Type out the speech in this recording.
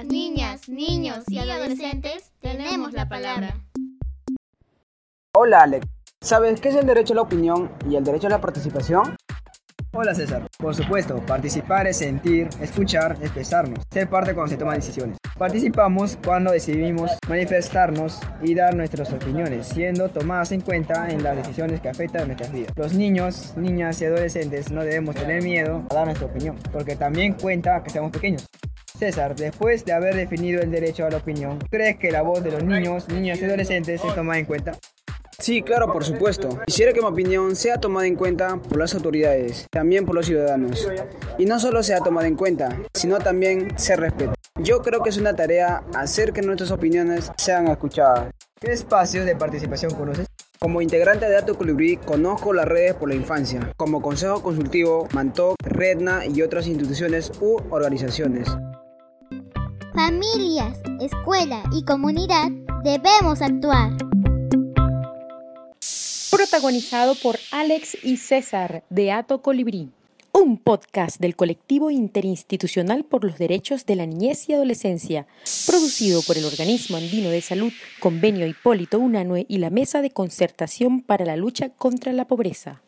las niñas, niños y adolescentes tenemos la palabra. Hola Alex, ¿sabes qué es el derecho a la opinión y el derecho a la participación? Hola César, por supuesto, participar es sentir, escuchar, expresarnos, ser parte cuando se toman decisiones. Participamos cuando decidimos manifestarnos y dar nuestras opiniones, siendo tomadas en cuenta en las decisiones que afectan a nuestras vidas. Los niños, niñas y adolescentes no debemos tener miedo a dar nuestra opinión, porque también cuenta que seamos pequeños. César, después de haber definido el derecho a la opinión, ¿crees que la voz de los niños, niñas y adolescentes se toma en cuenta? Sí, claro, por supuesto. Quisiera que mi opinión sea tomada en cuenta por las autoridades, también por los ciudadanos. Y no solo sea tomada en cuenta, sino también se respete. Yo creo que es una tarea hacer que nuestras opiniones sean escuchadas. ¿Qué espacios de participación conoces? Como integrante de Dato Colibrí, conozco las redes por la infancia, como Consejo Consultivo, Mantoc, Redna y otras instituciones u organizaciones. Familias, escuela y comunidad debemos actuar protagonizado por Alex y César de Ato Colibrí. Un podcast del colectivo interinstitucional por los derechos de la niñez y adolescencia, producido por el Organismo Andino de Salud, Convenio Hipólito Unanue y la Mesa de Concertación para la Lucha contra la Pobreza.